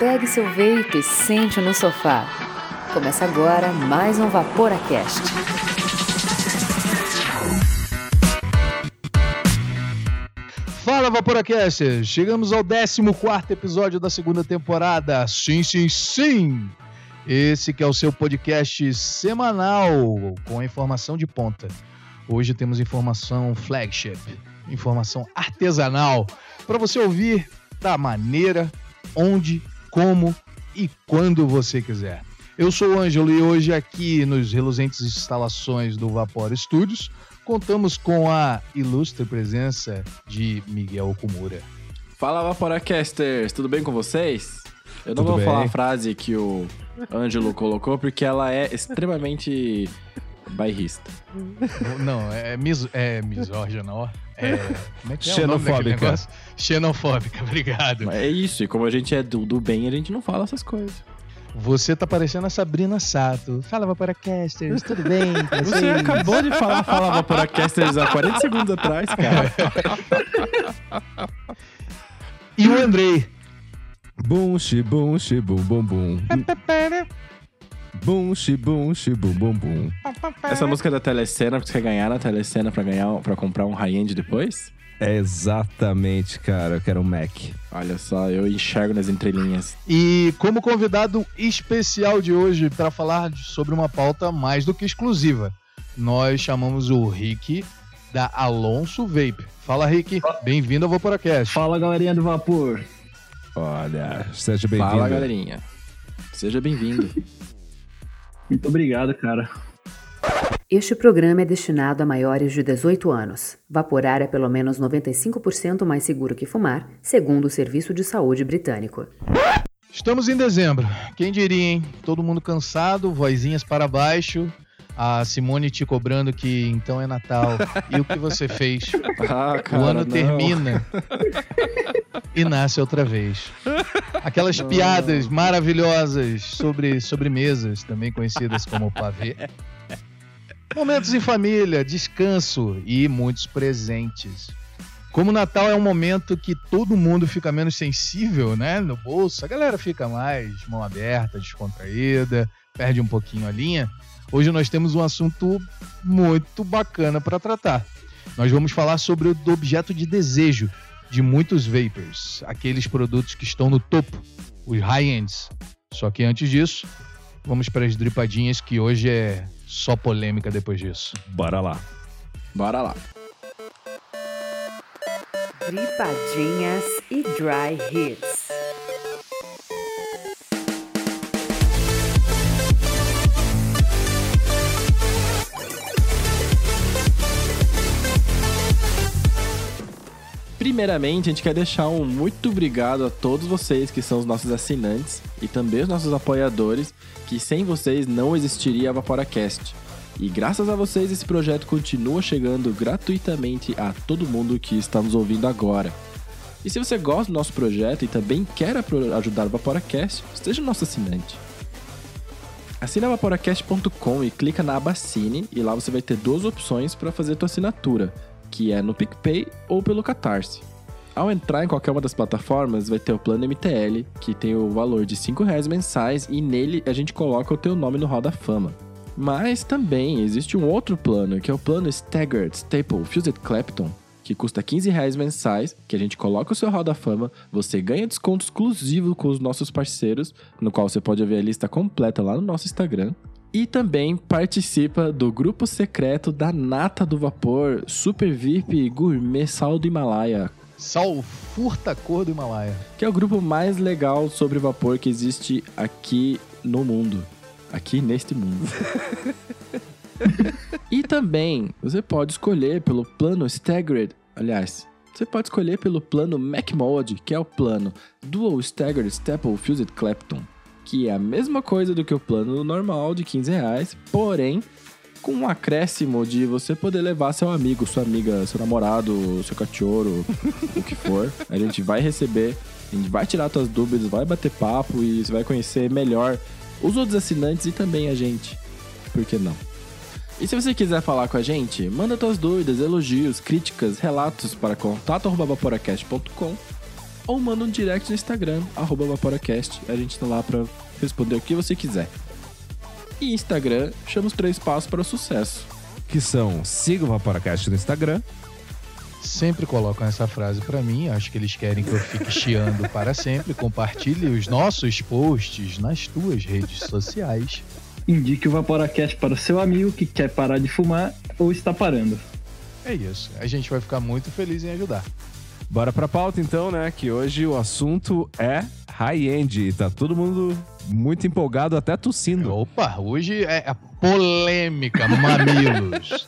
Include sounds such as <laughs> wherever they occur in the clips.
pegue seu vape e sente no sofá. Começa agora mais um Vaporacast. Fala Vaporacast! Chegamos ao 14 episódio da segunda temporada. Sim, sim, sim! Esse que é o seu podcast semanal com informação de ponta. Hoje temos informação flagship, informação artesanal para você ouvir da maneira, onde, como e quando você quiser. Eu sou o Ângelo e hoje aqui nos reluzentes instalações do Vapor Studios contamos com a ilustre presença de Miguel Okumura. Fala Vaporacasters, tudo bem com vocês? Eu não Tudo vou bem. falar a frase que o Ângelo colocou porque ela é extremamente bairrista. Não, é, mis, é misógina, ó. É, <laughs> como é que é o nome daquele Xenofóbica. Xenofóbica, <laughs> obrigado. Mas é isso, e como a gente é do, do bem, a gente não fala essas coisas. Você tá parecendo a Sabrina Sato. Fala, Vaporacasters, tudo bem? <laughs> Você acabou de falar Fala Vaporacasters há 40 segundos atrás, cara. E o Andrei. Bum, xi, bum, xi, bum, bum, bum. Bum, xi, bum, xi, bum, bum. Essa música é da Telecena, porque você quer ganhar na Telecena pra, ganhar, pra comprar um high-end depois? É exatamente, cara. Eu quero um Mac. Olha só, eu enxergo nas entrelinhas. E como convidado especial de hoje para falar sobre uma pauta mais do que exclusiva, nós chamamos o Rick da Alonso Vape. Fala, Rick. Bem-vindo ao Vaporacast. Fala galerinha do vapor. Olha, seja bem-vindo. Fala, galerinha. Seja bem-vindo. <laughs> Muito obrigado, cara. Este programa é destinado a maiores de 18 anos. Vaporar é pelo menos 95% mais seguro que fumar, segundo o Serviço de Saúde Britânico. Estamos em dezembro. Quem diria, hein? Todo mundo cansado, vozinhas para baixo. A Simone te cobrando que então é Natal. E o que você fez? <laughs> Ah, cara, o ano não. termina e nasce outra vez. Aquelas Não. piadas maravilhosas sobre sobremesas, também conhecidas como pavê. Momentos em família, descanso e muitos presentes. Como o Natal é um momento que todo mundo fica menos sensível, né? No bolso, a galera fica mais mão aberta, descontraída, perde um pouquinho a linha. Hoje nós temos um assunto muito bacana para tratar. Nós vamos falar sobre o do objeto de desejo de muitos vapers, aqueles produtos que estão no topo, os high-ends. Só que antes disso, vamos para as dripadinhas que hoje é só polêmica depois disso. Bora lá. Bora lá. Dripadinhas e Dry Hits. Primeiramente, a gente quer deixar um muito obrigado a todos vocês que são os nossos assinantes e também os nossos apoiadores, que sem vocês não existiria a Vaporacast. E graças a vocês esse projeto continua chegando gratuitamente a todo mundo que está nos ouvindo agora. E se você gosta do nosso projeto e também quer ajudar o Vaporacast, seja nosso assinante. Assina vaporacast.com e clica na aba Assine e lá você vai ter duas opções para fazer a tua assinatura, que é no PicPay ou pelo Catarse. Ao entrar em qualquer uma das plataformas, vai ter o plano MTL, que tem o valor de 5 reais mensais e nele a gente coloca o teu nome no Hall da Fama. Mas também existe um outro plano, que é o plano Staggered Staple Fused Clapton, que custa 15 reais mensais, que a gente coloca o seu Hall da Fama, você ganha desconto exclusivo com os nossos parceiros, no qual você pode ver a lista completa lá no nosso Instagram. E também participa do grupo secreto da Nata do Vapor, Super VIP Gourmet Sal do Himalaia, Sal furta cor do Himalaia. que é o grupo mais legal sobre vapor que existe aqui no mundo. Aqui neste mundo. <laughs> e também você pode escolher pelo plano Staggered. Aliás, você pode escolher pelo plano Mac Mode, que é o plano Dual Staggered Staple Fused Clapton, que é a mesma coisa do que o plano normal de 15 reais, porém com um acréscimo de você poder levar seu amigo, sua amiga, seu namorado, seu cachorro, <laughs> o que for. A gente vai receber, a gente vai tirar suas dúvidas, vai bater papo e você vai conhecer melhor os outros assinantes e também a gente. Por que não? E se você quiser falar com a gente, manda suas dúvidas, elogios, críticas, relatos para contato@vaporacast.com ou manda um direct no Instagram, arroba VaporaCast. A gente tá lá pra responder o que você quiser. E Instagram chama os três passos para o sucesso. Que são, siga o Vaporacast no Instagram. Sempre colocam essa frase pra mim, acho que eles querem que eu fique chiando <laughs> para sempre. Compartilhe os nossos posts nas tuas redes sociais. Indique o Vaporacast para o seu amigo que quer parar de fumar ou está parando. É isso, a gente vai ficar muito feliz em ajudar. Bora pra pauta então, né? Que hoje o assunto é high-end. E tá todo mundo muito empolgado, até tossindo. Opa, hoje é a polêmica, mamilos.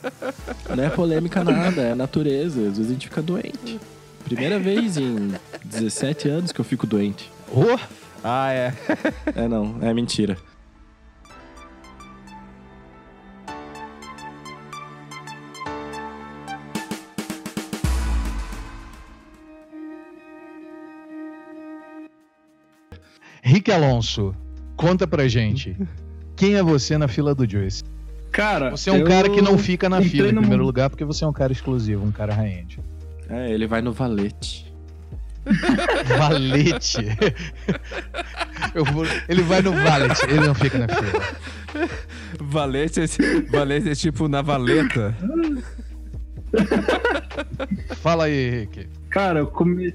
Não é polêmica nada, é a natureza. Às vezes a gente fica doente. Primeira vez em 17 anos que eu fico doente. Oh, Ah, é. É não, é mentira. Rick Alonso, conta pra gente. Quem é você na fila do Joyce? Cara, Você é um cara que não fica na fila em no primeiro mundo- lugar porque você é um cara exclusivo, um cara high-end. É, ele vai no valete. <laughs> Valete. Eu vou- Ele vai no Valete, ele não fica na fila. Valete é, valete é tipo na valeta. Fala aí, Rick. Cara, eu, come...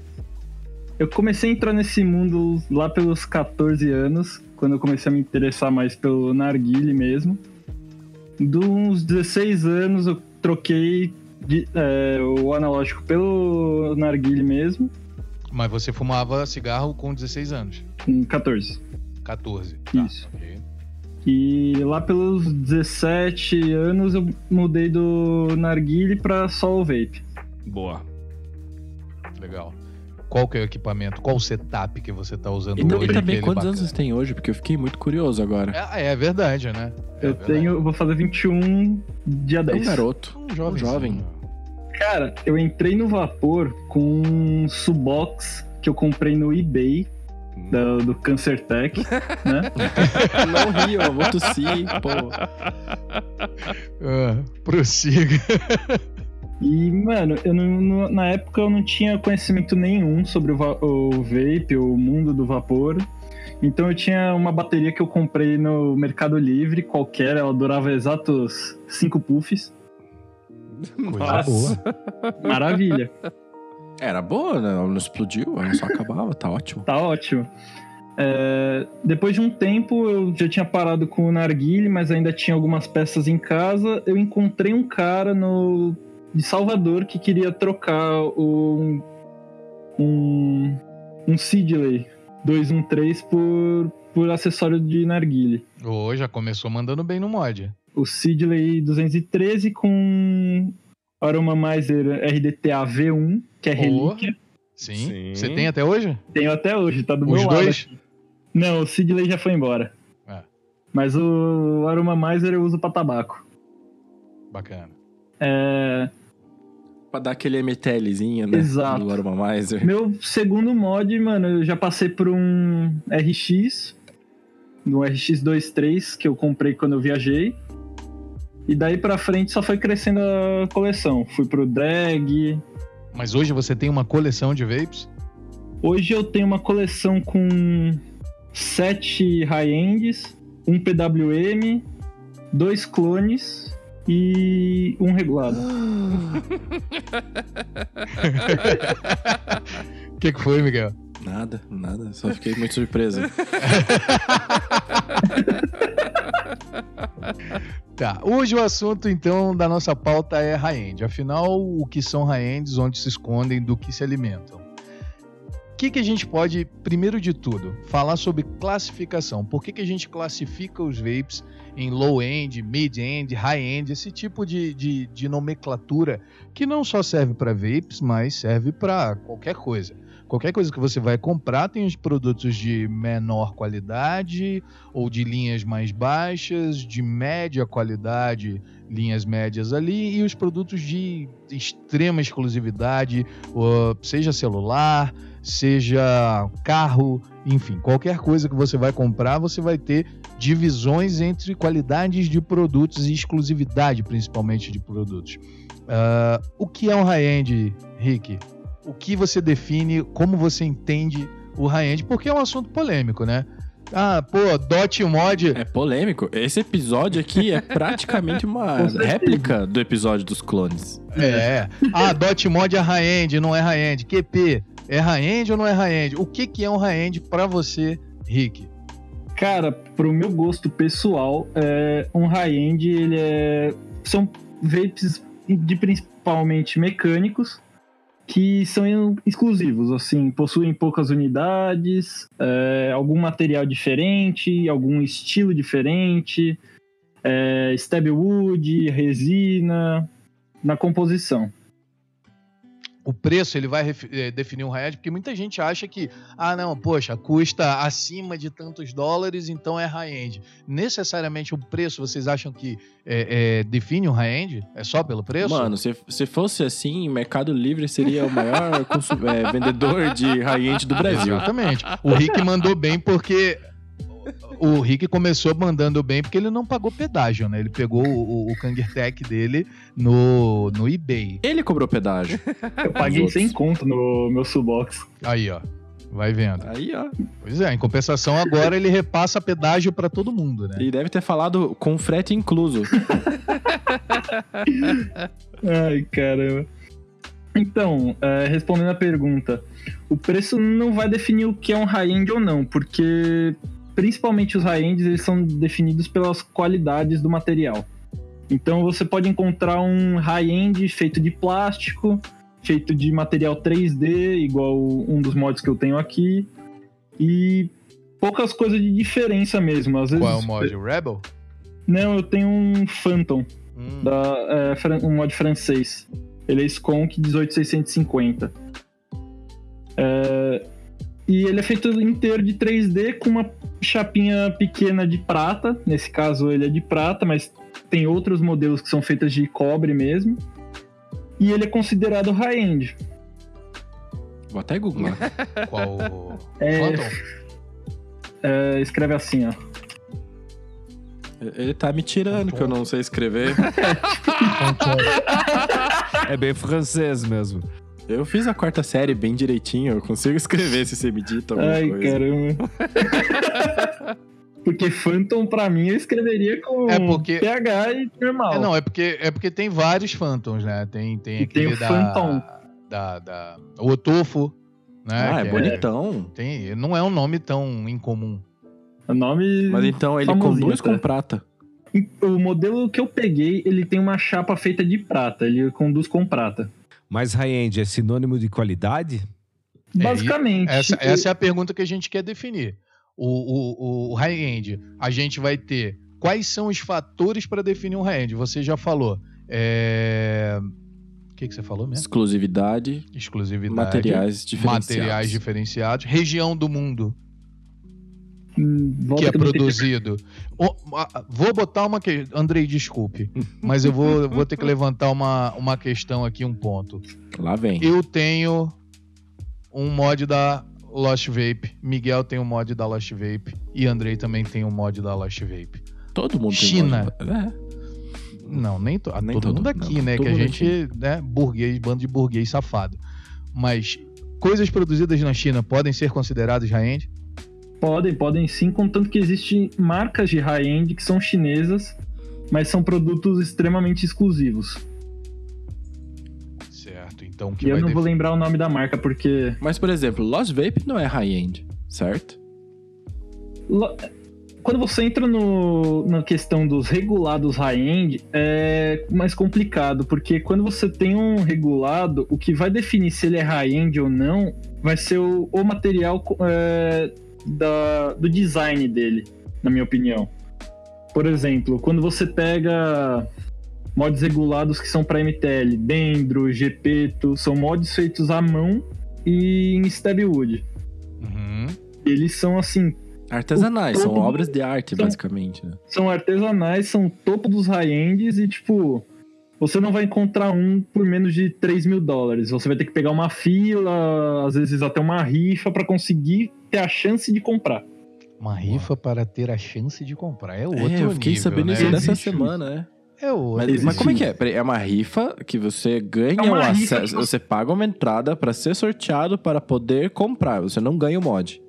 eu comecei a entrar nesse mundo lá pelos 14 anos, quando eu comecei a me interessar mais pelo narguile mesmo. Dos 16 anos eu troquei de- é, o analógico pelo narguile mesmo, Mas você fumava cigarro com 16 anos. com 14. 14. Isso. ok. E lá pelos 17 anos eu mudei do narguile pra só o vape. Boa. Legal. Qual que é o equipamento? Qual o setup que você tá usando E, tam- e hoje? também, quantos bacana? anos você tem hoje? Porque eu fiquei muito curioso agora. É, é verdade, né? É eu verdade. tenho, vou fazer 21 dia É um 10. garoto. Um jovem. um jovem. Cara, eu entrei no vapor com um Subox que eu comprei no eBay da- do Cancer Tech, <laughs> né? Não rio, eu vou tossir, pô. Ah, prossiga. E, mano, eu não- não- na época eu não tinha conhecimento nenhum sobre o, va- o vape, o mundo do vapor. Então eu tinha uma bateria que eu comprei no Mercado Livre, qualquer, ela durava exatos 5 puffs. Coisa boa. Maravilha, Era boa, né? Ela não explodiu, ela só acabava, tá ótimo. tá ótimo. É, depois de um tempo eu já tinha parado com o narguile, mas ainda tinha algumas peças em casa. Eu encontrei um cara no de Salvador que queria trocar o, um um Sidley 213 por por acessório de narguile. Ô, já começou mandando bem no mod. O Sidley 213 com Aroma Miser RDTA V1, que é relíquia. Sim. Sim. Você tem até hoje? Tenho até hoje, tá do Os meu lado. dois? aqui. Não, o Sidley já foi embora. É. Mas o Aroma Miser eu uso pra tabaco. Bacana. É, Pra dar aquele MTLzinho, né? Exato. Do Aroma Miser. Meu segundo mod, mano, eu já passei por um RX, no RX23 que eu comprei quando eu viajei. E daí pra frente só foi crescendo a coleção. Fui pro drag. Mas hoje você tem uma coleção de vapes? Hoje eu tenho uma coleção com sete high-ends, um PWM, dois clones e um regulado. O <laughs> que, que foi, Miguel? Nada, nada. Só fiquei muito surpreso. <laughs> Tá, hoje o assunto então da nossa pauta é high-end. Afinal, o que são high-ends, onde se escondem, do que se alimentam. Que, que a gente pode, primeiro de tudo, falar sobre classificação? Por que, que a gente classifica os vapes em low-end, mid-end, high-end, esse tipo de, de, de nomenclatura que não só serve para vapes, mas serve para qualquer coisa. Qualquer coisa que você vai comprar tem os produtos de menor qualidade ou de linhas mais baixas, de média qualidade, linhas médias ali, e os produtos de extrema exclusividade, seja celular, seja carro, enfim, qualquer coisa que você vai comprar, você vai ter divisões entre qualidades de produtos e exclusividade, principalmente de produtos. Ah, o que é um high-end, Rick? o que você define, como você entende o high-end, porque é um assunto polêmico, né? Ah, pô, dot mod. É polêmico. Esse episódio aqui é praticamente uma <laughs> réplica do episódio dos clones. É. Ah, dot mod é high-end, não é high-end. QP, é high-end ou não é high-end? O que, que é um high-end pra você, Rick? Cara, pro meu gosto pessoal, é, um high-end, ele é... São vapes de principalmente mecânicos, que são exclusivos, assim, possuem poucas unidades, é, algum material diferente, algum estilo diferente, é, stab wood, resina, na composição o preço ele vai eh, definir um high-end, porque muita gente acha que, ah, não, poxa, custa acima de tantos dólares, então é high-end. Necessariamente o preço, vocês acham que é, é, define um high-end? É só pelo preço? Mano, se, se fosse assim, Mercado Livre seria o maior é, vendedor de high-end do Brasil. Exatamente. O Rick mandou bem porque o Rick começou mandando bem porque ele não pagou pedágio, né? Ele pegou o, o Kangertech dele no, no eBay. Ele cobrou pedágio. <laughs> Eu paguei sem conto no meu Subox. Aí, ó. Vai vendo. Aí, ó. Pois é, em compensação, agora ele repassa pedágio para todo mundo, né? E deve ter falado com frete incluso. <laughs> Ai, caramba. Então, é, respondendo a pergunta, o preço não vai definir o que é um high-end ou não, porque principalmente os high-ends, eles são definidos pelas qualidades do material. Então você pode encontrar um high-end feito de plástico, feito de material 3D, igual um dos mods que eu tenho aqui, e poucas coisas de diferença mesmo. Às vezes, Qual é o mod? O Rebel? Não, eu tenho um Phantom, hum. da, é, um mod francês. Ele é Skunk 18650. E ele é feito inteiro de 3D com uma chapinha pequena de prata. Nesse caso ele é de prata, mas tem outros modelos que são feitos de cobre mesmo. E ele é considerado high-end. Vou até googlar. <laughs> Qual? É, é, escreve assim, ó. Ele tá me tirando que eu não sei escrever. <laughs> é bem francês mesmo. Eu fiz a quarta série bem direitinho, eu consigo escrever se você me dita alguma Ai, coisa. caramba. <laughs> porque Phantom, pra mim, eu escreveria com é porque... PH e normal. É, não, é porque, é porque tem vários Phantoms, né? Tem, tem aquele tem o da, Phantom. Da, da, o Otofo, né? Ah, é, é bonitão. Tem, não é um nome tão incomum. O nome. Mas então ele conduz com prata. O modelo que eu peguei, ele tem uma chapa feita de prata. Ele conduz com prata. Mas high-end é sinônimo de qualidade? É, Basicamente. essa, essa, é a pergunta que a gente quer definir. O, o, o high-end, a gente vai ter quais são os fatores para definir um high-end? Você já falou. É... O que, que você falou mesmo? Exclusividade. Exclusividade. Materiais diferenciados. Materiais diferenciados. Região do mundo. Hum, que é produzido. vou botar uma questão. Andrei, desculpe. Mas eu vou, vou ter que levantar uma, uma questão aqui, um ponto. Lá vem. Eu tenho um mod da Lost Vape. Miguel tem um mod da Lost Vape. E Andrei também tem um mod da Lost Vape. Todo mundo China. tem mod. É. Não, nem, to... nem todo, todo, mundo aqui, não, né? Que a gente, aqui. né, burguês, bando de burguês safado. Mas coisas produzidas na China podem ser consideradas high-end? Podem, podem sim, contanto que existem marcas de high-end que são chinesas, mas são produtos extremamente exclusivos. Certo, então que E eu não vou lembrar o nome da marca porque. Mas, por exemplo, Lost Vape não é high-end, certo? Lo... Quando você entra no, na questão dos regulados high-end, é mais complicado, porque quando você tem um regulado, o que vai definir se ele é high-end ou não vai ser o, o material é, da, do design dele, na minha opinião. Por exemplo, quando você pega mods regulados que são para MTL, Dendro, Gepeto, são mods feitos à mão e em Stabwood. Uhum. Eles são assim. Artesanais, são obras de arte, são, basicamente. Né? São artesanais, são topo dos high-ends e, tipo, você não vai encontrar um por menos de 3 mil dólares. Você vai ter que pegar uma fila, às vezes até uma rifa, para conseguir ter a chance de comprar. Uma rifa para ter a chance de comprar. É outro é, eu fiquei nível, sabendo né? isso nessa semana, né? é outra. Mas, mas como é que é? É uma rifa que você ganha É o acesso. que Você paga uma entrada pra ser sorteado para poder comprar. Você não ganha o mod.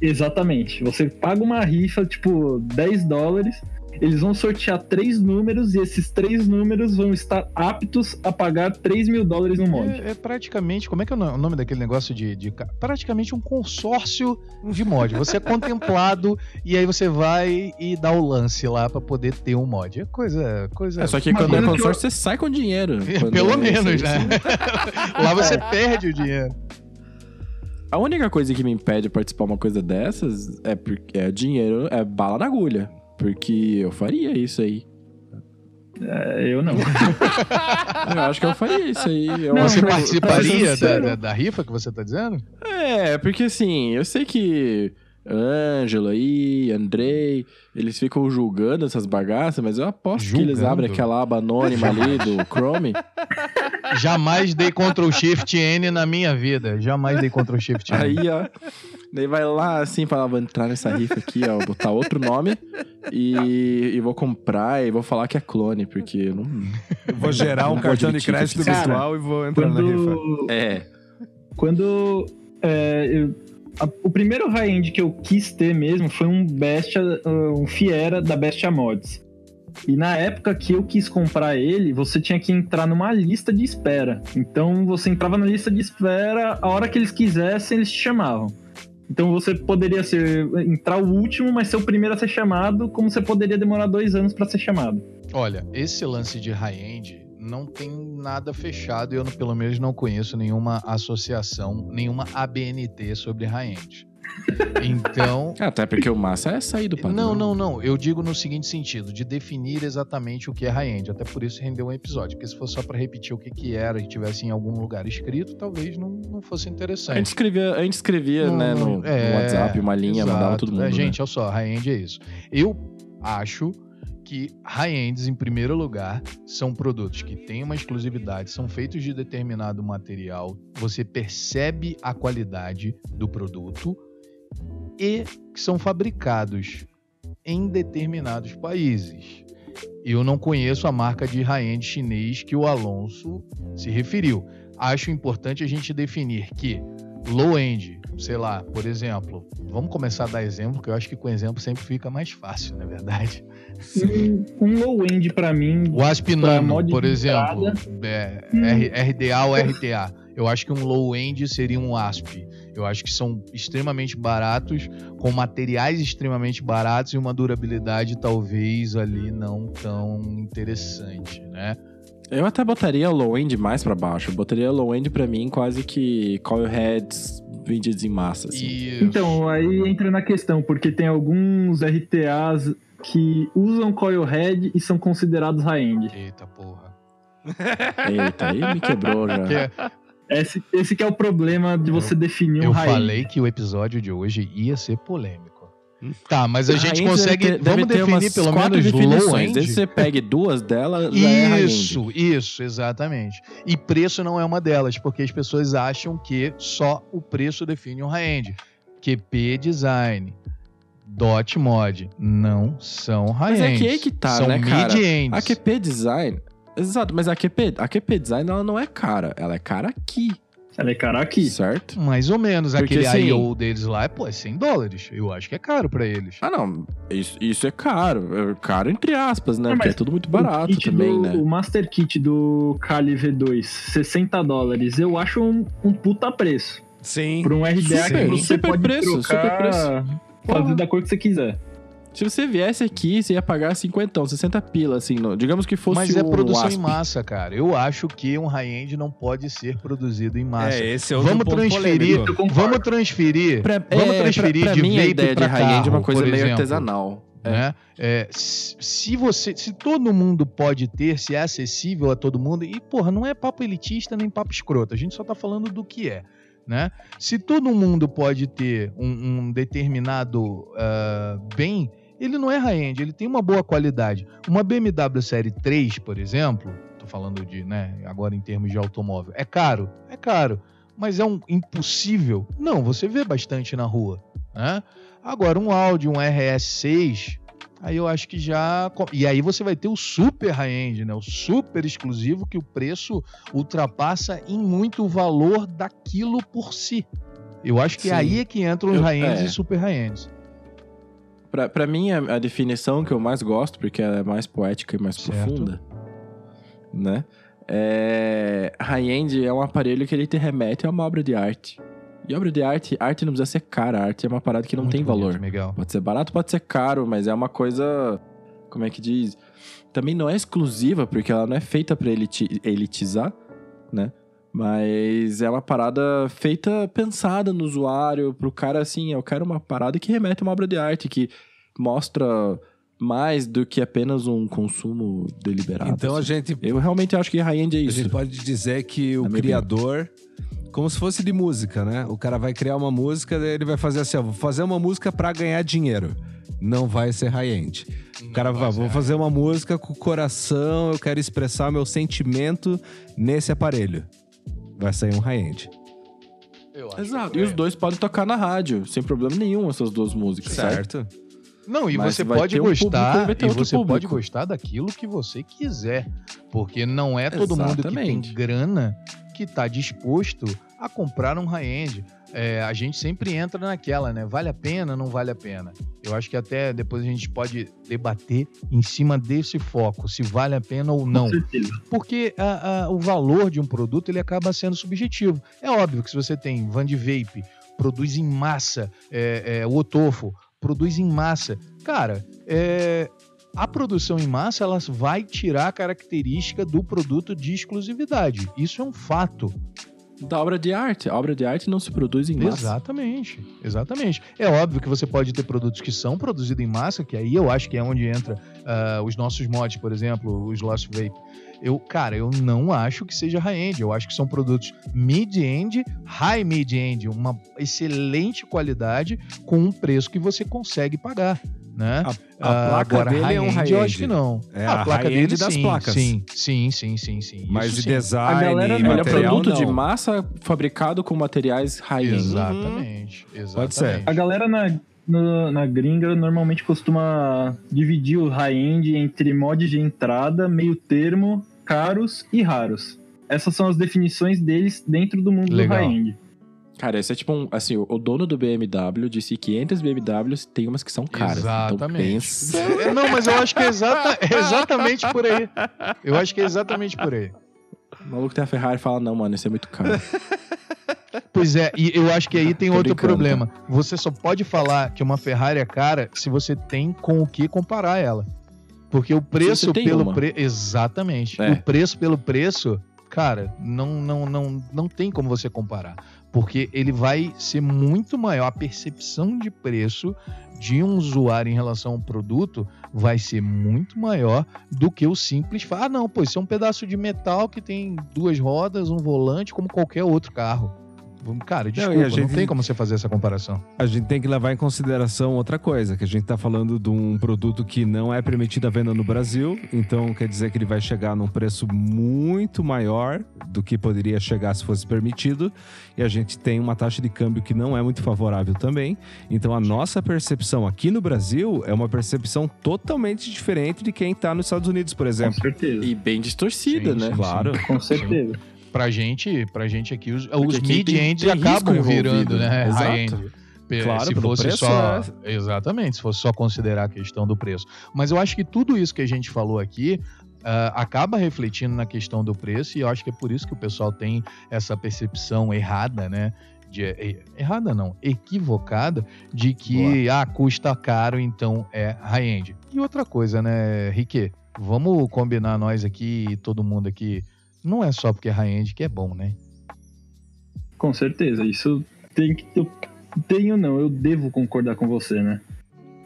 Exatamente. Você paga uma rifa, tipo, 10 dólares. Eles vão sortear três números e esses três números vão estar aptos a pagar 3 mil dólares no mod. É, é praticamente, como é que é o no- o nome daquele negócio de, de ca- praticamente um consórcio de mod. Você é contemplado <laughs> e aí você vai e dá o lance lá pra poder ter um mod. É coisa, coisa. É, só que quando é coisa que consórcio, você sai com dinheiro. <laughs> Pelo é menos, né? <laughs> lá você perde o dinheiro. A única coisa que me impede de participar de uma coisa dessas é porque é dinheiro, é bala na agulha. Porque eu faria isso aí. É, eu não. <laughs> Eu acho que eu faria isso aí. Eu Não, Você participaria da, sincero. da, da rifa que você tá dizendo? É, porque assim, eu sei que Ângelo aí, Andrei, eles ficam julgando essas bagaças, mas eu aposto que eles Julgando? abrem aquela aba anônima ali do <laughs> Chrome. Jamais dei Ctrl Shift N na minha vida. Jamais dei Ctrl Shift N. Aí, ó. Daí vai lá assim, fala, vou entrar nessa rifa aqui, ó, botar outro nome e, e vou comprar e vou falar que é clone, porque eu não. Eu vou gerar um Não cartão de crédito virtual e vou entrar na rifa. Quando, É. quando é, eu- a- o primeiro high-end que eu quis ter mesmo foi um Bestia, uh, um Fiera da Bestia Mods. E na época que eu quis comprar ele, você tinha que entrar numa lista de espera. Então você entrava na lista de espera, a hora que eles quisessem, eles te chamavam. Então você poderia ser entrar o último, mas ser o primeiro a ser chamado, como você poderia demorar dois anos para ser chamado. Olha, esse lance de high-end não tem nada fechado e eu, pelo menos, não conheço nenhuma associação, nenhuma ABNT sobre high-end. Então. <laughs> Até porque o massa é sair do padrão. Não, não, não. Eu digo no seguinte sentido, de definir exatamente o que é high-end. Até por isso rendeu um episódio. Porque se fosse só pra repetir o que, que era e tivesse em algum lugar escrito, talvez não, não fosse A gente interessante. escrevia, a gente escrevia Não, né, no, é, no WhatsApp uma linha, exato. mandava todo mundo. É, né? gente, olha só, high-end é isso. Eu acho que high-ends, em primeiro lugar, são produtos que têm uma exclusividade, são feitos de determinado material, você percebe a qualidade do produto e que são fabricados em determinados países. Eu não conheço a marca de high-end chinês que o Alonso se referiu. Acho importante a gente definir que low-end, sei lá, por exemplo, vamos começar a dar exemplo, que eu acho que com exemplo sempre fica mais fácil, na é verdade. Um, um low-end pra mim, O Asp Pra Nano, mod por exemplo, é, R- RDA ou RTA. Eu acho que um low-end seria um ASP. Eu acho que são extremamente baratos, com materiais extremamente baratos e uma durabilidade talvez ali não tão interessante, né? Eu até botaria low-end mais pra baixo. Eu botaria low-end pra mim quase que coilheads vendidos em massa. Assim. Então, aí entra na questão, porque tem alguns RTAs que usam coilhead e são considerados high-end. Eita porra. Eita, aí me quebrou já. Que é- Esse, esse que é o problema de você definir um eu high-end. falei que o episódio de hoje ia ser polêmico. Tá, mas a gente High-end consegue. deve ter- deve vamos ter definir umas pelo quatro menos definições. Desde que você pegue duas delas, é. Isso, isso, exatamente. E preço não é uma delas, porque as pessoas acham que só o preço define um high-end. QP Design, Dot Mod não são Mas high-end. é que aí que tá, são né, cara? A QP Design... Exato, mas a QP, a QP Design ela não é cara. Ela é cara aqui, Ela é cara aqui. certo? Mais ou menos. Porque, Aquele assim- I.O. deles lá é, pô, é 100 dólares. Eu acho que é caro pra eles. Ah, não. Isso, isso é caro. É caro entre aspas, né? Não, Porque mas é tudo muito barato também, do- né? O Master Kit do Kali V2, 60 dólares. Eu acho um, um puta preço. Sim. Por um RDA Super, que você super pode preço, trocar, super preço. Fazer Porra. da cor que você quiser. Se você viesse aqui, você ia pagar 50, 60 pila, assim. no- digamos que fosse Mas é produção Asp. em massa, cara. Eu acho que um high-end não pode ser produzido em massa. É, esse é outro Vamos transferir, vamos transferir, Pra, vamos é, transferir pra, pra de mim, a vape ideia de high-end é uma coisa meio exemplo. artesanal. É. né? É, se se você, se todo mundo pode ter, se é acessível a todo mundo, e porra, não é papo elitista nem papo escroto, a gente só tá falando do que é, né? Se todo mundo pode ter um, um determinado ah, bem, ele não é high-end, ele tem uma boa qualidade. Uma BMW Série 3, por exemplo, tô falando de, né, agora em termos de automóvel, é caro? É caro. Mas é um impossível? Não, você vê bastante na rua, né? Agora, um Audi, um RS6, Aí eu acho que já. E aí você vai ter o super high-end, né? O super exclusivo, que o preço ultrapassa em muito o valor daquilo por si. Eu acho que Sim. aí é que entram os high-ends é. e super high-ends. Pra, pra mim, a, a definição que eu mais gosto, porque ela é mais poética e mais Certo. profunda, né? É... High-end é um aparelho que ele te remete a uma obra de arte. E obra de arte, arte não precisa ser cara, arte é uma parada que não Muito tem bonito, valor. Miguel. Pode ser barato, pode ser caro, mas é uma coisa. Como é que diz? Também não é exclusiva, porque ela não é feita pra eliti- elitizar, né? Mas é uma parada feita pensada no usuário, pro cara assim, eu quero uma parada que remete a uma obra de arte, que mostra mais do que apenas um consumo deliberado. Então a assim. gente, Eu realmente acho que high-end é a isso. gente pode dizer que o criador, como se fosse de música, né? O cara vai criar uma música, daí ele vai fazer assim, ó, vou fazer uma música pra ganhar dinheiro. Não vai ser high-end. O cara vai, vou fazer uma música com o coração, eu quero expressar meu sentimento nesse aparelho. Vai sair um high-end. Exato. E os dois podem tocar na rádio, sem problema nenhum, essas duas músicas, certo? Certo? Não, e Mas você pode um público gostar, ter e você pode público. gostar daquilo que você quiser. Porque não é todo mundo que tem Exatamente. grana que tá disposto a comprar um high-end. É, a gente sempre entra naquela, né? Vale a pena, não vale a pena? Eu acho que até depois a gente pode debater em cima desse foco, se vale a pena ou não. Porque a- a- o valor de um produto ele acaba sendo subjetivo. É óbvio que se você tem Van de Vape, produz em massa, é, é, o Otofo, produz em massa. Cara, é, a produção em massa ela vai tirar a característica do produto de exclusividade. Isso é um fato. Da obra de arte. A obra de arte não se produz em massa. Exatamente, exatamente. É óbvio que você pode ter produtos que são produzidos em massa, que aí eu acho que é onde entra ah, os nossos mods, por exemplo, os Lost Vape. Eu, cara, eu não acho que seja high-end. Eu acho que são produtos mid-end, high mid-end, uma excelente qualidade com um preço que você consegue pagar, né? A, a Ah, placa agora, dele é um high-end. Eu acho que não. É a high-end das sim, placas. Sim, sim, sim, sim, sim. Mas Isso de sim. design, A galera- Ele é material, produto de não. massa fabricado com materiais high-end. Exatamente, exatamente. Pode ser. A galera na, no- na gringa normalmente costuma dividir o high-end entre mods de entrada, meio termo, caros e raros. Essas são as definições deles dentro do mundo Legal. do high-end. Cara, esse é tipo um. Assim, o dono do BMW disse que entre as BMWs tem umas que são caras. Então Exatamente. pensa. É, Não, mas eu acho que é, exata- é exatamente por aí. Eu acho que é exatamente por aí. O maluco tem a Ferrari e fala: não, mano, isso é muito caro. Pois é, e eu acho que aí tem Tô outro brincando, problema. Você só pode falar que uma Ferrari é cara se você tem com o que comparar ela. Porque o preço pelo preço. Exatamente. É. O preço pelo preço, cara, não, não, não, não tem como você comparar. Porque ele vai ser muito maior. A percepção de preço de um usuário em relação ao produto vai ser muito maior do que o simples. Ah, não, pô, isso é um pedaço de metal que tem duas rodas, um volante, como qualquer outro carro. Cara, desculpa, e a não, gente- tem como você fazer essa comparação. A gente tem que levar em consideração outra coisa, que a gente tá falando de um produto que não é permitido a venda no Brasil, então quer dizer que ele vai chegar num preço muito maior do que poderia chegar se fosse permitido, e a gente tem uma taxa de câmbio que não é muito favorável também. Então a nossa percepção aqui no Brasil é uma percepção totalmente diferente de quem tá nos Estados Unidos, por Com exemplo. certeza. E bem distorcida, Sim, né? sim. Claro. Com certeza. Pra gente, pra gente aqui, os, Porque os mid-ends risco acabam virando, né? exato. High-end. Pe- Claro, se fosse só. é. Exatamente, se fosse só considerar a questão do preço. Mas eu acho que tudo isso que a gente falou aqui ah, acaba refletindo na questão do preço, e eu acho que é por isso que o pessoal tem essa percepção errada, né? De, errada não, equivocada, de que ah, custa caro, então é high-end. E outra coisa, né, Rique? Vamos combinar nós aqui, todo mundo aqui. Não é só porque é high-end que é bom, né? Com certeza. Isso tem que. Eu tenho, não, eu devo concordar com você, né?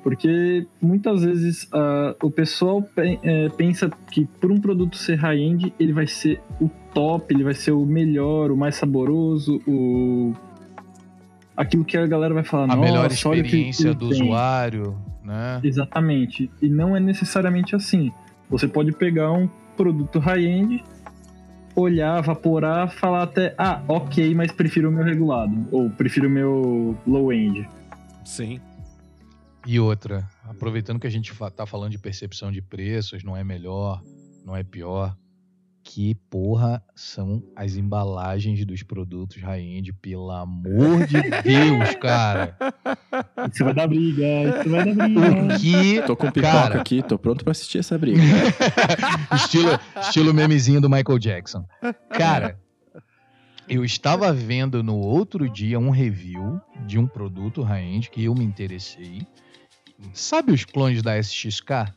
Porque muitas vezes ah, o pessoal pe- eh, pensa que por um produto ser high-end, ele vai ser o top, ele vai ser o melhor, o mais saboroso, o. Aquilo que a galera vai falar, a melhor experiência do tem." usuário, né? Exatamente. E não é necessariamente assim. Você pode pegar um produto high-end, olhar, vaporar, falar até, ah, ok, mas prefiro o meu regulado. Ou prefiro o meu low-end. Sim. E outra, aproveitando que a gente fa- tá falando de percepção de preços, não é melhor, não é pior. Que porra são as embalagens dos produtos high-end, pelo amor de Deus, <laughs> cara. Isso vai dar briga, isso vai dar briga. O que. Tô com pipoca Cara. aqui, tô pronto pra assistir essa briga. <laughs> estilo, estilo memezinho do Michael Jackson. Cara, eu estava vendo no outro dia um review de um produto high-end que eu me interessei. Sabe os clones da SXK?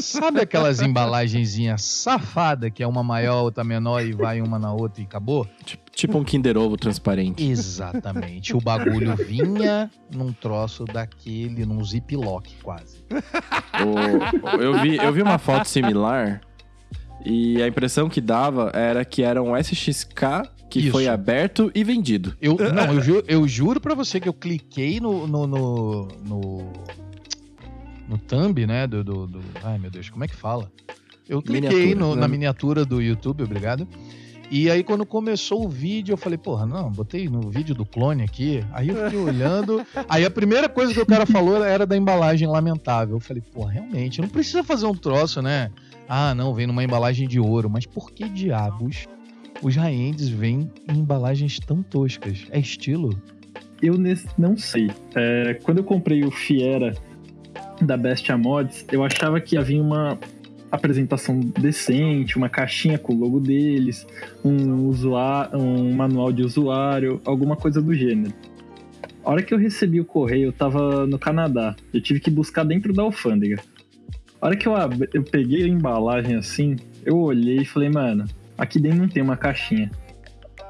Sabe aquelas embalagenzinhas safada que é uma maior, outra menor e vai uma na outra e acabou? tipo, tipo um Kinder Ovo transparente. Exatamente. O bagulho vinha num troço daquele, num ziplock quase. O- eu, vi, eu vi uma foto similar e a impressão que dava era que era um SXK que Isso. foi aberto e vendido. Eu, não, eu, ju- eu juro pra você que eu cliquei no. no, no, no, no thumb, né? Do, do, do- Ai, meu Deus, como é que fala? Eu cliquei Miniatura, no- né? na miniatura do YouTube, obrigado. E aí, quando começou o vídeo, eu falei, porra, não, botei no vídeo do clone aqui. Aí eu fiquei olhando. <laughs> Aí a primeira coisa que o cara falou era da embalagem lamentável. Eu falei, pô, realmente, não precisa fazer um troço, né? Ah, não, vem numa embalagem de ouro. Mas por que diabos os high-ends vêm em embalagens tão toscas? É estilo? Eu nes- não sei. É, quando eu comprei o Fiera da Bestia Mods, eu achava que havia uma apresentação decente, uma caixinha com o logo deles, um, usua- um manual de usuário, alguma coisa do gênero. A hora que eu recebi o correio, eu tava no Canadá. Eu tive que buscar dentro da alfândega. A hora que eu, abri- eu peguei a embalagem assim, eu olhei e falei, mano, aqui dentro não tem uma caixinha.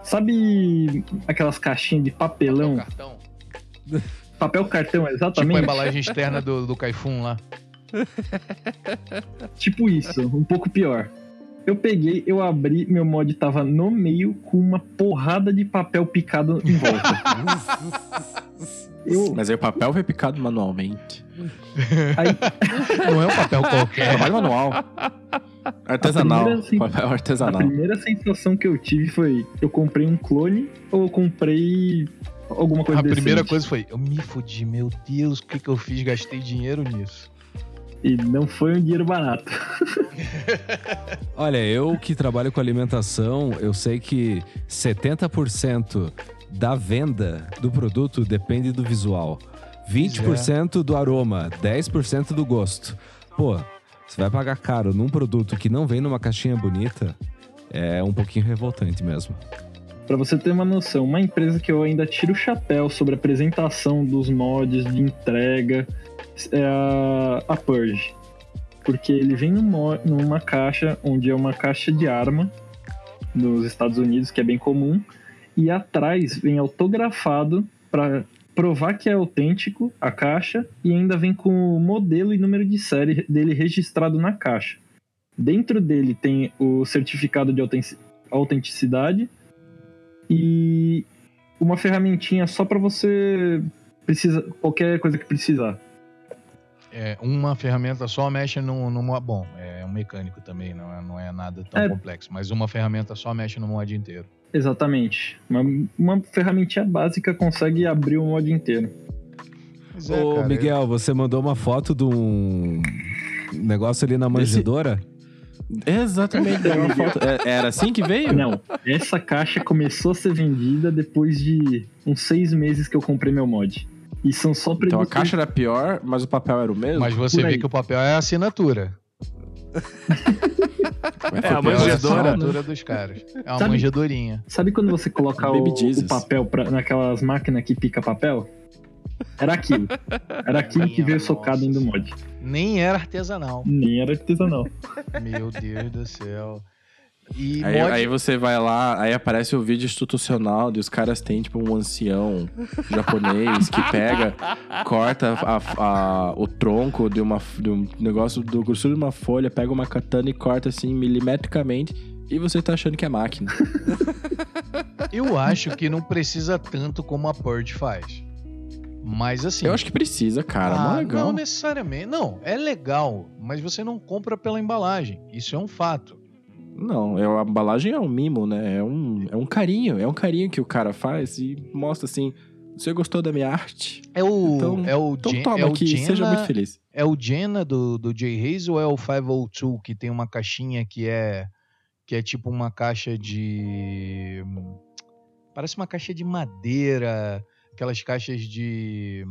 Sabe aquelas caixinhas de papelão? cartão. <laughs> Papel cartão, Tipo a exatamente. embalagem externa do, do Caifun lá. <laughs> Tipo isso, um pouco pior. Eu peguei, eu abri, meu mod tava no meio com uma porrada de papel picado em volta. <laughs> Eu, Mas aí o papel foi picado manualmente. aí, Não é um papel qualquer. Trabalho manual. Artesanal. primeira, assim, Papel a artesanal. primeira sensação que eu tive foi: eu comprei um clone ou eu comprei alguma coisa A primeira decente? coisa foi, eu me fudi, meu Deus, o que, que eu fiz? Gastei dinheiro nisso. E não foi um dinheiro barato. <laughs> Olha, eu que trabalho com alimentação, eu sei que 70% da venda do produto depende do visual. 20% do aroma, 10% do gosto. Pô, você vai pagar caro num produto que não vem numa caixinha bonita, é um pouquinho revoltante mesmo. Pra você ter uma noção, uma empresa que eu ainda tiro o chapéu sobre a apresentação dos mods de entrega é a, a Purge. Porque ele vem num mo- numa caixa, onde é uma caixa de arma nos Estados Unidos, que é bem comum, e atrás vem autografado para provar que é autêntico a caixa e ainda vem com o modelo e número de série dele registrado na caixa. Dentro dele tem o certificado de auten- autenticidade e uma ferramentinha só para você precisa qualquer coisa que precisar. É, uma ferramenta só mexe num, numa. Bom, é um mecânico também, não é, não é nada tão É. complexo. Mas uma ferramenta só mexe no mod inteiro. Exatamente. Uma, uma ferramentinha básica consegue abrir o mod inteiro. É, Ô, cara, Miguel, você mandou uma foto de um negócio ali na manjedoura? Exatamente. uma foto. É- Era assim que veio? Não, essa caixa começou a ser vendida depois de uns seis meses que eu comprei meu mod. E são só Então a caixa era pior, mas o papel era o mesmo? Mas você vê que o papel é a assinatura. É, a É a manjedora. assinatura dos caras. É uma Sabe- manjedorinha. Sabe quando você coloca o, o papel pra, naquelas máquinas que pica papel? Era aquilo. Era aquilo que Minha veio nossa socado dentro do mod. Nem era artesanal. Nem era artesanal. <laughs> Meu Deus do céu. E Aí, mod... aí você vai lá, aí aparece o vídeo institucional e os caras têm, tipo, um ancião japonês que pega, corta a- a- o tronco de, uma, de um negócio do grossura de uma folha, pega uma katana e corta assim milimetricamente e você tá achando que é máquina. <laughs> Eu acho que não precisa tanto como a Purge faz. Mas assim. Eu acho que precisa, cara. ah, legal. Não necessariamente. Não, é legal, mas você não compra pela embalagem. Isso é um fato. Não, é, a embalagem é um mimo, né? É um, é um carinho. É um carinho que o cara faz e mostra assim: você gostou da minha arte? É o, Então, é o, Então Gen- toma é o aqui, Jenna, seja muito feliz. É o Jenna do, do Jay Hayes ou é o 502 que tem uma caixinha que é que é tipo uma caixa de parece uma caixa de madeira, aquelas caixas de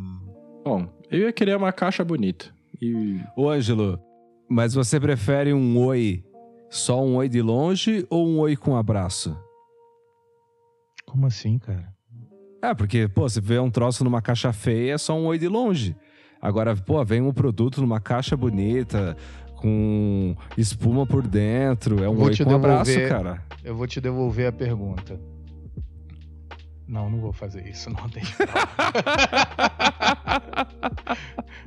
Bom, eu ia querer uma caixa bonita. E Ô, Ângelo, mas você prefere um oi, só um oi de longe ou um oi com abraço? Como assim, cara? É, porque, pô, você vê um troço numa caixa feia, é só um oi de longe. Agora, pô, vem um produto numa caixa bonita, com espuma por dentro, é um Vou oi te com abraço, cara. Eu vou te devolver a pergunta. Não, não vou fazer isso, não. <laughs> Deixa pra lá.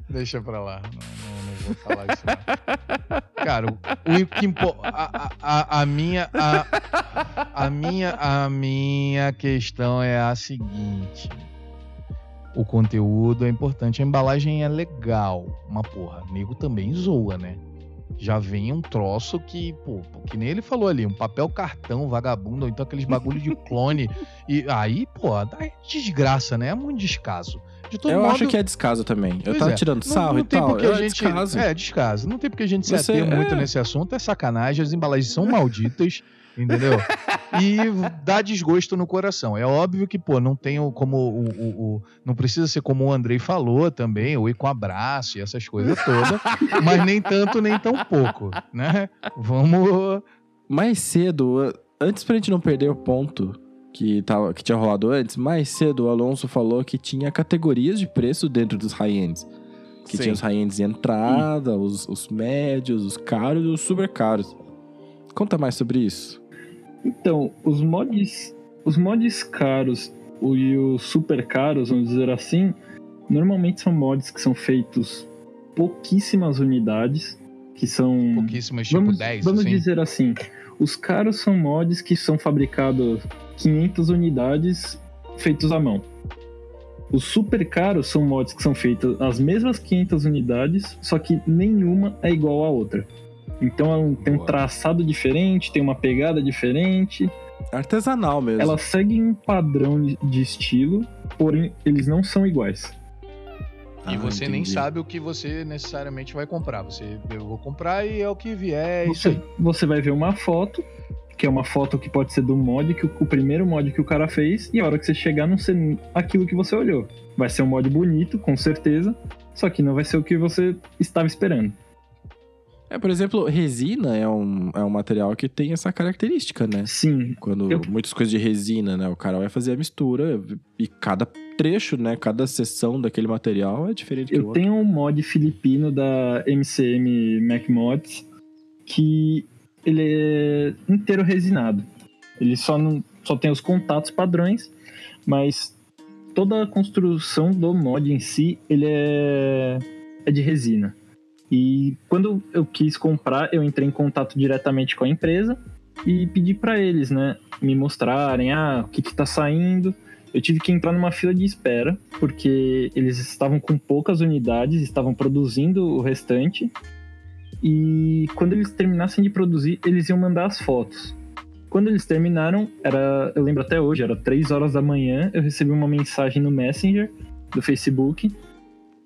deixa pra lá. Não, não, não vou falar isso, não. Cara, o, que impo- a, a- a, a minha. A, a minha. A minha questão é a seguinte. O conteúdo é importante, a embalagem é legal. Mas, porra, nego também zoa, né? Já vem um troço que, pô, que nem ele falou ali, um papel cartão vagabundo, ou então aqueles bagulho de clone. <laughs> E aí, pô, dá desgraça, né? É muito descaso. De todo eu modo, acho que é descaso também. Eu tava é. tirando sarro não e tal. porque eu a gente. descaso. É, descaso. Não tem porque a gente se Você- ater muito é. nesse assunto, é sacanagem, as embalagens são malditas, <laughs> entendeu? E dá desgosto no coração. É óbvio que, pô, não tem o- como o, o- o- Não precisa ser como o Andrei falou também, ou ir com abraço e essas coisas todas, mas nem tanto, nem tão pouco, né? Vamos. Mais cedo, antes pra gente não perder o ponto que, tava, que tinha rolado antes, mais cedo o Alonso falou que tinha categorias de preço dentro dos high-ends. Que Sim. tinha os high-ends de entrada, os, os médios, os caros e os super caros. Conta mais sobre isso. Então, os mods, os mods caros e os super caros, vamos dizer assim, normalmente são mods que são feitos pouquíssimas unidades, que são Pouquíssimas, tipo vamos, 10, vamos assim. dizer assim, os caros são mods que são fabricados 500 unidades feitos à mão. Os super caros são mods que são feitas as mesmas 500 unidades, só que nenhuma é igual à outra. Então ela tem um Boa. traçado diferente, tem uma pegada diferente. Artesanal mesmo. Elas seguem um padrão de- estilo, porém eles não são iguais. E Ah, você nem entendi. sabe o que você necessariamente vai comprar. Você, eu vou comprar e é o que vier, é isso Você, você vai ver uma foto, que é uma foto que pode ser do mod, que o, o primeiro mod que o cara fez, e a hora que você chegar não ser aquilo que você olhou. Vai ser um mod bonito, com certeza, só que não vai ser o que você estava esperando. É, por exemplo, resina é um, é um material que tem essa característica, né? Sim, Quando Eu- muitas coisas de resina, né? O cara vai fazer a mistura e cada trecho, né? Cada seção daquele material é diferente eu tenho um mod filipino da MCM Mac Mods que ele é inteiro resinado. Ele só não só tem os contatos padrões, mas toda a construção do mod em si, ele é, é de resina. E quando eu quis comprar, eu entrei em contato diretamente com a empresa e pedi para eles, né, me mostrarem, ah, o que que tá saindo. Eu tive que entrar numa fila de espera, porque eles estavam com poucas unidades, estavam produzindo o restante. E quando eles terminassem de produzir, eles iam mandar as fotos. Quando eles terminaram, era, eu lembro até hoje, era 3 horas da manhã, eu recebi uma mensagem no Messenger do Facebook.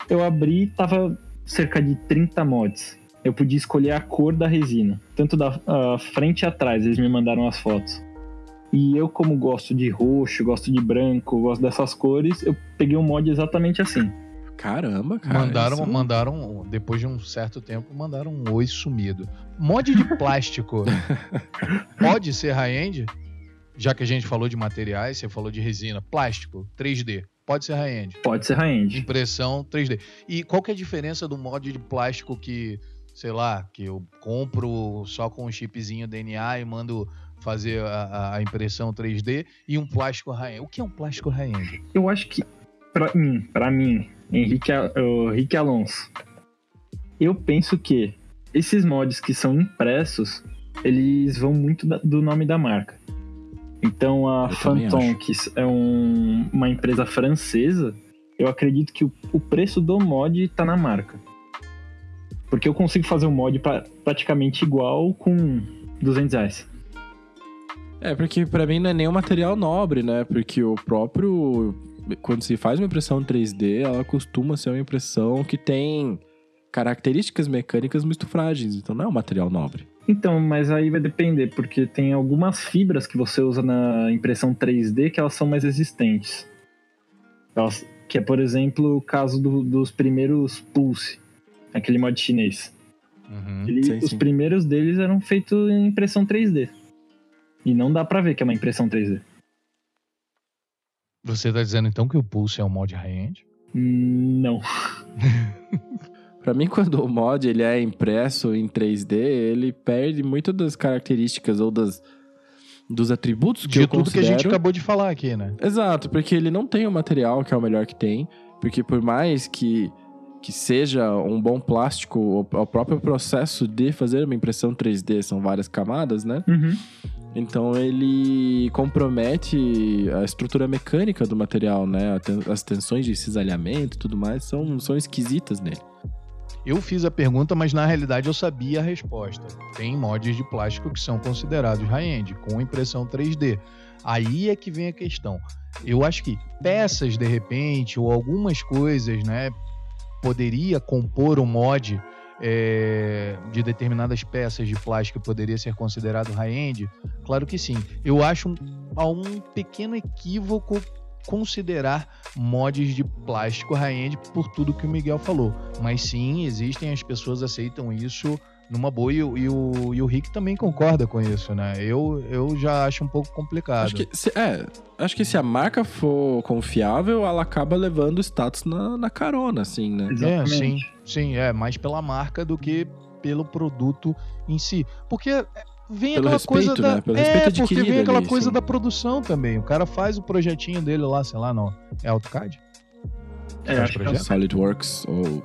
Eu abri, tava cerca de 30 mods. Eu podia escolher a cor da resina, tanto da a frente e atrás, eles me mandaram as fotos. E eu, como gosto de roxo, gosto de branco, gosto dessas cores, eu peguei um mod exatamente assim. Caramba, cara. mandaram, isso- mandaram, depois de um certo tempo, mandaram um oi sumido. Mod de <laughs> plástico pode ser high-end? Já que a gente falou de materiais, você falou de resina. Plástico, 3D, pode ser high-end. Pode ser high-end. Impressão 3D. E qual que é a diferença do mod de plástico que, sei lá, que eu compro só com um chipzinho DNA e mando fazer a, a- impressão 3D e um plástico high-end? O que é um plástico high-end? Eu acho que, pra mim, pra mim, Henrique, Henrique Alonso, eu penso que esses mods que são impressos, eles vão muito do nome da marca. Então a Eu Phantom, que é um- uma empresa francesa, eu acredito que o, o preço do mod tá na marca. Porque eu consigo fazer um mod pra- praticamente igual com 200 reais. É, porque pra mim não é nem um material nobre, né? Porque o próprio quando se faz uma impressão 3D, ela costuma ser uma impressão que tem características mecânicas muito frágeis, então não é um material nobre. Então, mas aí vai depender, porque tem algumas fibras que você usa na impressão 3D que elas são mais resistentes. Elas, que é, por exemplo, o caso do, dos primeiros Pulse, aquele mod chinês. Uhum. Ele- sim, os sim. primeiros deles eram feitos em impressão 3D. E não dá pra ver que é uma impressão 3D. Você tá dizendo então que o Pulse é um mod high-end? Hum, Não. <laughs> Pra mim, <laughs> quando o mod ele é impresso em 3D, ele perde muito das características ou das dos atributos que De eu tudo que a gente considero- acabou de falar aqui, né? Exato, porque ele não tem o material que é o melhor que tem, porque por mais que, que seja um bom plástico, o, próprio processo de fazer uma impressão 3D são várias camadas, né? Uhum. Então ele compromete a estrutura mecânica do material, né? As tensões de cisalhamento e tudo mais são, são esquisitas nele. Eu fiz a pergunta, mas na realidade eu sabia a resposta. Tem mods de plástico que são considerados high-end, com impressão 3D. Aí é que vem a questão. Eu acho que peças, de repente, ou algumas coisas, né, poderia compor um mod é, de determinadas peças de plástico poderia ser considerado high-end? Claro que sim. Eu acho um, há um pequeno equívoco considerar mods de plástico high-end por tudo que o Miguel falou. Mas sim, existem, as pessoas aceitam isso numa boa e, o- e o, e o Rick também concorda com isso, né? Eu, eu já acho um pouco complicado. Acho que, se, é, acho que se a marca for confiável, ela acaba levando o status na, na carona, assim, né? É, sim, Exatamente. sim, é mais pela marca do que pelo produto em si. Porque vem Pelo aquela respeito, coisa da né? Pelo é, respeito porque vem aquela ali, coisa sim. da produção também. O cara faz o projetinho dele lá, sei lá, no é AutoCAD. É, Faz acho que é? SolidWorks ou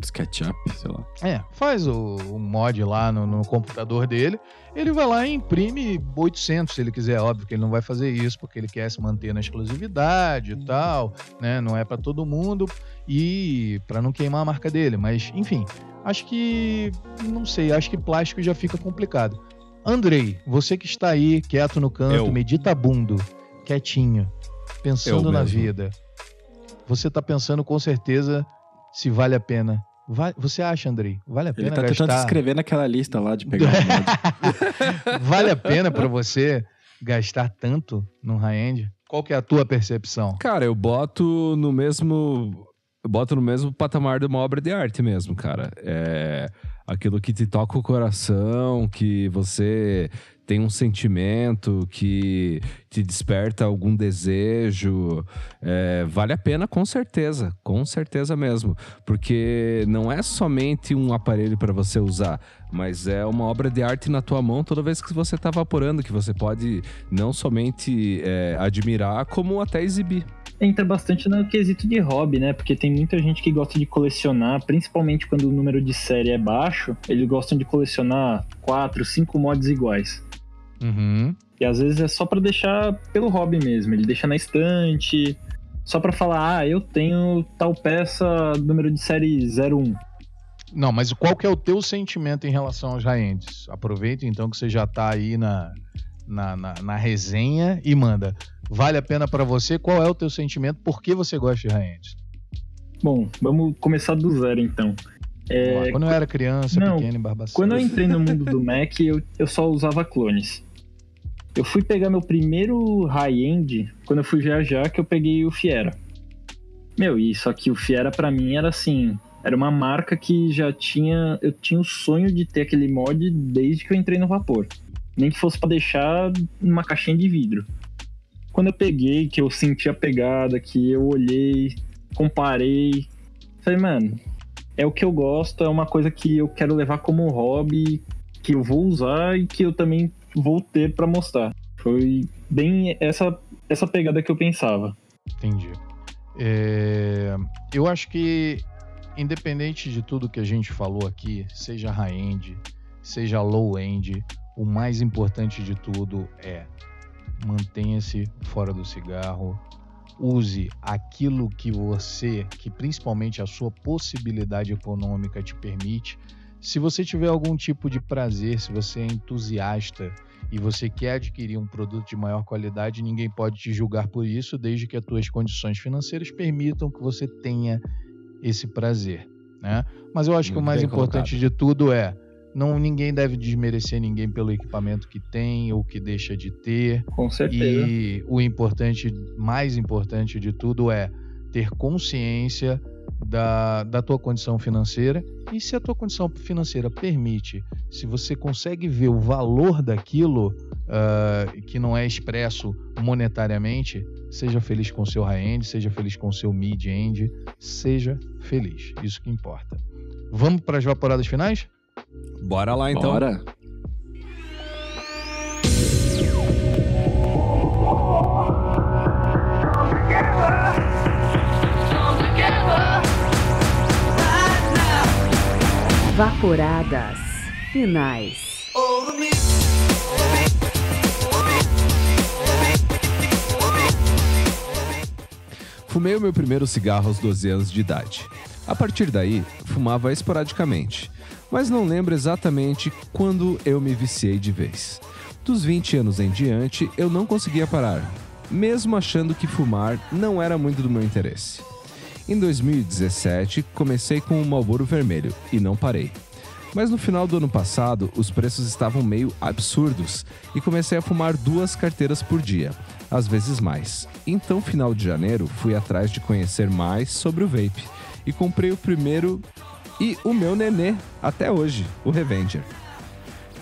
SketchUp, sei lá. É, faz o, o mod lá no, no computador dele, ele vai lá e imprime 800 se ele quiser, óbvio que ele não vai fazer isso porque ele quer se manter na exclusividade e tal, né? Não é pra todo mundo e pra não queimar a marca dele, mas enfim, acho que não sei, acho que plástico já fica complicado. Andrei, você que está aí quieto no canto, Eu. meditabundo, quietinho, pensando Eu na mesmo. vida. Você tá pensando com certeza se vale a pena. Você acha, Andrei? Vale a Ele pena tá tentando se gastar? inscrever naquela lista lá de pegar <laughs> vale a pena pra você gastar tanto no high-end? Qual que é a tua percepção? Cara, eu boto no mesmo. Eu boto no mesmo patamar de uma obra de arte mesmo, cara. É aquilo que te toca o coração, que você tem um sentimento, que te desperta algum desejo. É, vale a pena com certeza, com certeza mesmo. Porque não é somente um aparelho para você usar, mas é uma obra de arte na tua mão toda vez que você tá vaporando, que você pode não somente é, admirar, como até exibir. Entra bastante no quesito de hobby, né? Porque tem muita gente que gosta de colecionar, principalmente quando o número de série é baixo, eles gostam de colecionar quatro, cinco mods iguais. Uhum. E às vezes é só pra deixar pelo hobby mesmo, ele deixa na estante, só pra falar, ah, eu tenho tal peça número de série 01. Não, mas qual que é o teu sentimento em relação aos high-ends? Aproveita então que você já tá aí na, na, na, na resenha e manda. Vale a pena pra você? Qual é o teu sentimento? Por que você gosta de high-ends? Bom, vamos começar do zero então. É, Quando eu era criança, não, pequeno Barbacena. Quando eu entrei no mundo do Mac, eu, eu só usava clones. Eu fui pegar meu primeiro high-end quando eu fui viajar, que eu peguei o Fiera. Meu, e só que o Fiera pra mim era assim, era uma marca que já tinha, eu tinha o sonho de ter aquele mod desde que eu entrei no vapor. Nem que fosse pra deixar numa caixinha de vidro. Quando eu peguei, que eu senti a pegada, que eu olhei, comparei, falei, mano, é o que eu gosto, é uma coisa que eu quero levar como hobby, que eu vou usar e que eu também vou ter pra mostrar. Foi bem essa, essa pegada que eu pensava. Entendi. É, Eu acho que, independente de tudo que a gente falou aqui, seja high-end, seja low-end, o mais importante de tudo é mantenha-se fora do cigarro, use aquilo que você, que principalmente a sua possibilidade econômica te permite. Se você tiver algum tipo de prazer, se você é entusiasta e você quer adquirir um produto de maior qualidade, ninguém pode te julgar por isso, desde que as tuas condições financeiras permitam que você tenha esse prazer, né? Mas eu acho que o mais importante colocado. de tudo é não ninguém deve desmerecer ninguém pelo equipamento que tem ou que deixa de ter. Com certeza. E o importante, mais importante de tudo é ter consciência da, da tua condição financeira e se a tua condição financeira permite, se você consegue ver o valor daquilo ah, que não é expresso monetariamente, seja feliz com o seu high-end, seja feliz com o seu mid-end, seja feliz. Isso que importa. Vamos para as vaporadas finais? Bora lá então. Bora. Vaporadas finais. Fumei o meu primeiro cigarro aos 12 anos de idade. A partir daí, fumava esporadicamente, mas não lembro exatamente quando eu me viciei de vez. Dos 20 anos em diante, eu não conseguia parar, mesmo achando que fumar não era muito do meu interesse. Em 2017, comecei com o Marlboro Vermelho e não parei. Mas no final do ano passado, os preços estavam meio absurdos e comecei a fumar duas carteiras por dia, às vezes mais. Então, final de janeiro, fui atrás de conhecer mais sobre o vape e comprei o primeiro e o meu nenê até hoje, o Revenger.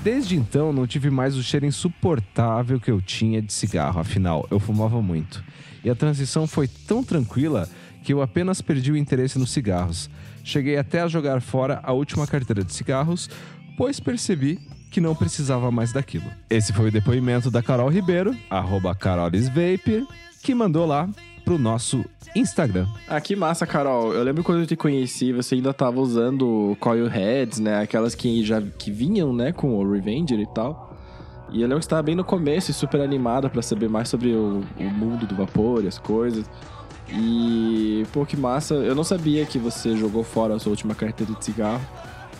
Desde então, não tive mais o cheiro insuportável que eu tinha de cigarro, afinal, eu fumava muito. E a transição foi tão tranquila que eu apenas perdi o interesse nos cigarros. Cheguei até a jogar fora a última carteira de cigarros, pois percebi que não precisava mais daquilo. Esse foi o depoimento da Carol Ribeiro, arroba CarolesVape, que mandou lá pro nosso Instagram. Ah, que massa, Carol. Eu lembro quando eu te conheci, você ainda tava usando coil heads, né? Aquelas que já que vinham, né, com o Revenger e tal. E eu lembro que você tava bem no começo e super animada pra saber mais sobre o, o mundo do vapor e as coisas. E, pô, que massa. Eu não sabia que você jogou fora a sua última carteira de cigarro.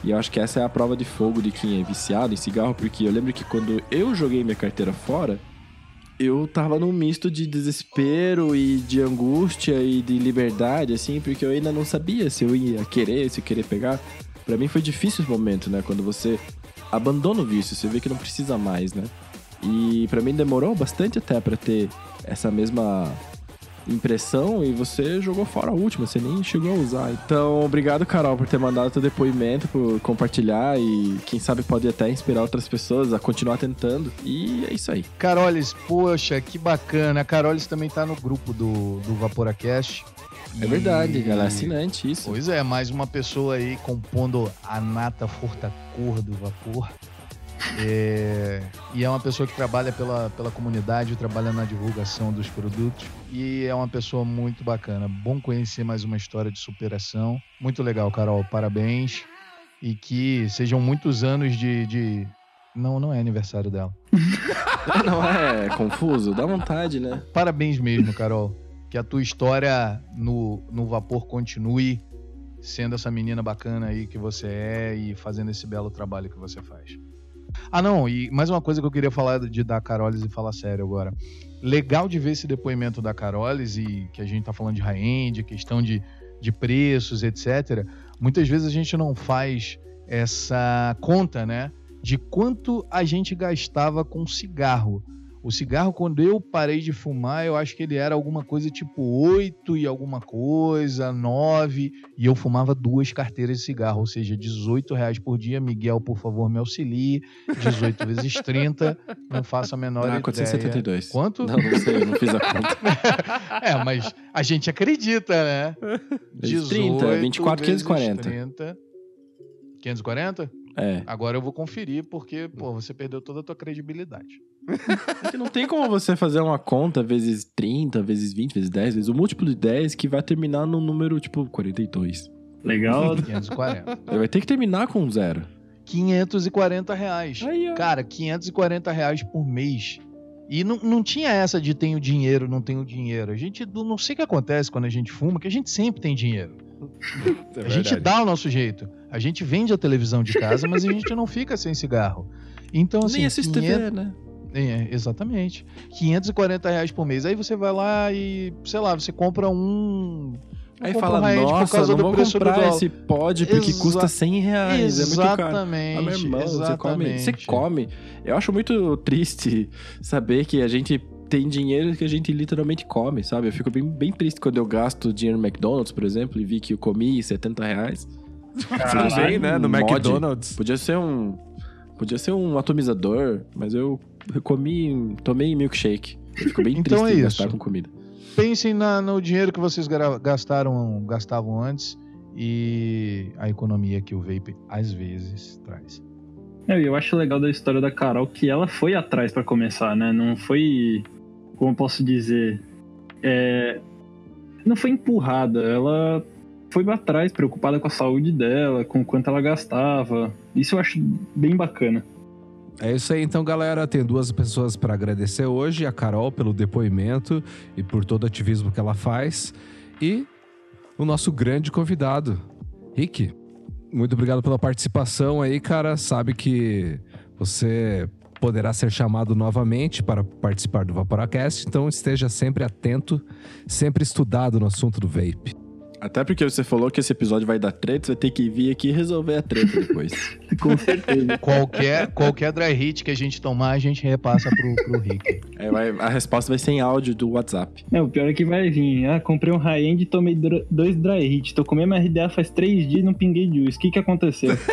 E eu acho que essa é a prova de fogo de quem é viciado em cigarro, porque eu lembro que quando eu joguei minha carteira fora, eu tava num misto de desespero e de angústia e de liberdade, assim, porque eu ainda não sabia se eu ia querer, se eu querer pegar. Pra mim foi difícil esse momento, né? Quando você abandona o vício, você vê que não precisa mais, né? E pra mim demorou bastante até pra ter essa mesma impressão e você jogou fora a última, você nem chegou a usar. Então, obrigado, Carol, por ter mandado teu depoimento, por compartilhar e quem sabe pode até inspirar outras pessoas a continuar tentando. E é isso aí. Carolis, poxa, que bacana. A Carolis também tá no grupo do, do Vaporacast. É E- verdade, ela é assinante, isso. Pois é, mais uma pessoa aí compondo a nata forta cor do vapor. É, e é uma pessoa que trabalha pela, pela comunidade, trabalha na divulgação dos produtos. E é uma pessoa muito bacana. Bom conhecer mais uma história de superação. Muito legal, Carol. Parabéns. E que sejam muitos anos de. de... Não, não é aniversário dela. <laughs> Não é confuso? Dá vontade, né? Parabéns mesmo, Carol. Que a tua história no, no vapor continue sendo essa menina bacana aí que você é e fazendo esse belo trabalho que você faz. Ah, não, e mais uma coisa que eu queria falar de da Carolis e falar sério agora. Legal de ver esse depoimento da Carolis e que a gente tá falando de high-end, questão de, de preços, etc. Muitas vezes a gente não faz essa conta, né? De quanto a gente gastava com cigarro. O cigarro, quando eu parei de fumar, eu acho que ele era alguma coisa tipo 8 e alguma coisa, 9, e eu fumava duas carteiras de cigarro, ou seja, 18 reais por dia. Miguel, por favor, me auxilie. 18 vezes <laughs> 30, não faço a menor Ah, ideia. 472. Quanto? Não, não sei, eu não fiz a <laughs> conta. é, mas a gente acredita, né? Vezes 30, 24, vezes 540. 30. 540? É. Agora eu vou conferir, porque, pô, você perdeu toda a tua credibilidade. É que não tem como você fazer uma conta vezes 30, vezes 20, vezes 10, vezes o múltiplo de 10 que vai terminar no número tipo 42. Legal. 540. Ele vai ter que terminar com zero. 540 reais. Aí. Cara, 540 reais por mês. E não, não tinha essa de tenho dinheiro, não tenho dinheiro. A gente não não sei o que acontece quando a gente fuma, que a gente sempre tem dinheiro. É a gente dá o nosso jeito. A gente vende a televisão de casa, mas a gente não fica sem cigarro. Então, assim, Nem assiste 500 TV, né? É, exatamente. 540 reais por mês. Aí você vai lá e, sei lá, você compra um. Aí fala, um high-end por nossa, causa não do vou preço do comprar dólar." esse pod porque Exa- custa 100 reais, é muito caro. Exatamente. Ah, meu irmão, você come, você exatamente. come. Eu acho muito triste saber que a gente tem dinheiro que a gente literalmente come, sabe? Eu fico bem, bem triste quando eu gasto dinheiro no McDonald's, por exemplo, e vi que eu comi 70 reais. Tudo bem, né? No mod. McDonald's. Podia ser um. Podia ser um atomizador, mas eu, comi. Tomei milkshake. Eu fico bem <laughs> Então triste é gastar com comida. Pensem na- no dinheiro que vocês gastaram, gastavam antes e a economia que o vape às vezes traz. É, eu acho legal da história da Carol que ela foi atrás pra começar, né? Não foi. Como eu posso dizer? É, não foi empurrada. Ela foi atrás, preocupada com a saúde dela, com quanto ela gastava. Isso eu acho bem bacana. É isso aí, então, galera. Tem duas pessoas para agradecer hoje: a Carol pelo depoimento e por todo o ativismo que ela faz, e o nosso grande convidado, Rick. Muito obrigado pela participação aí, cara. Sabe que você poderá ser chamado novamente para participar do Vaporacast, então esteja sempre atento, sempre estudado no assunto do vape. Até porque você falou que esse episódio vai dar treta, você vai ter que vir aqui e resolver a treta depois. <laughs> Com certeza. Qualquer, qualquer dry hit que a gente tomar, a gente repassa pro, pro Rick. Aí vai- a resposta vai ser em áudio do WhatsApp. É, o pior é que vai vir. Ah, comprei um high-end e tomei dois dry hit. Tô comendo minha RDA faz três dias e não pinguei juice. O que que aconteceu? <laughs>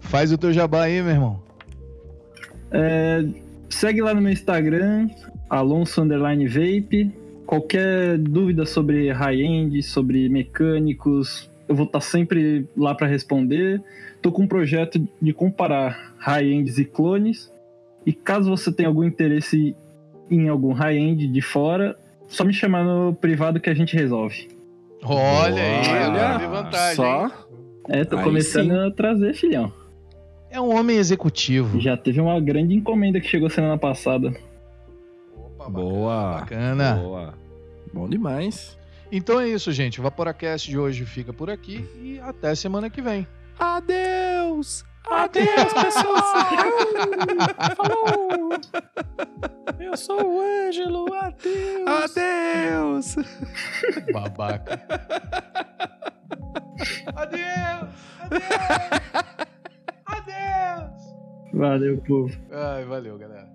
Faz o teu jabá aí, meu irmão. É, segue lá no meu Instagram, Alonso Underline Vape. Qualquer dúvida sobre high-end, sobre mecânicos, eu vou estar sempre lá para responder. Tô com um projeto de comparar high-ends e clones. E caso você tenha algum interesse em algum high-end de fora, só me chamar no privado que a gente resolve. Olha aí, Olha, vi vantagem. Só? É, tô Aí começando sim. a trazer, filhão. É um homem executivo. Já teve uma grande encomenda que chegou semana passada. Opa, Boa. Bacana. Boa. bom demais. Então é isso, gente. O Vaporacast de hoje fica por aqui e até semana que vem. Adeus! Adeus, pessoas! <laughs> Falou! <laughs> Eu sou o Ângelo, adeus! Adeus! <laughs> Babaca. Adeus! Adeus! Adeus! Valeu, povo. Ai, valeu, galera.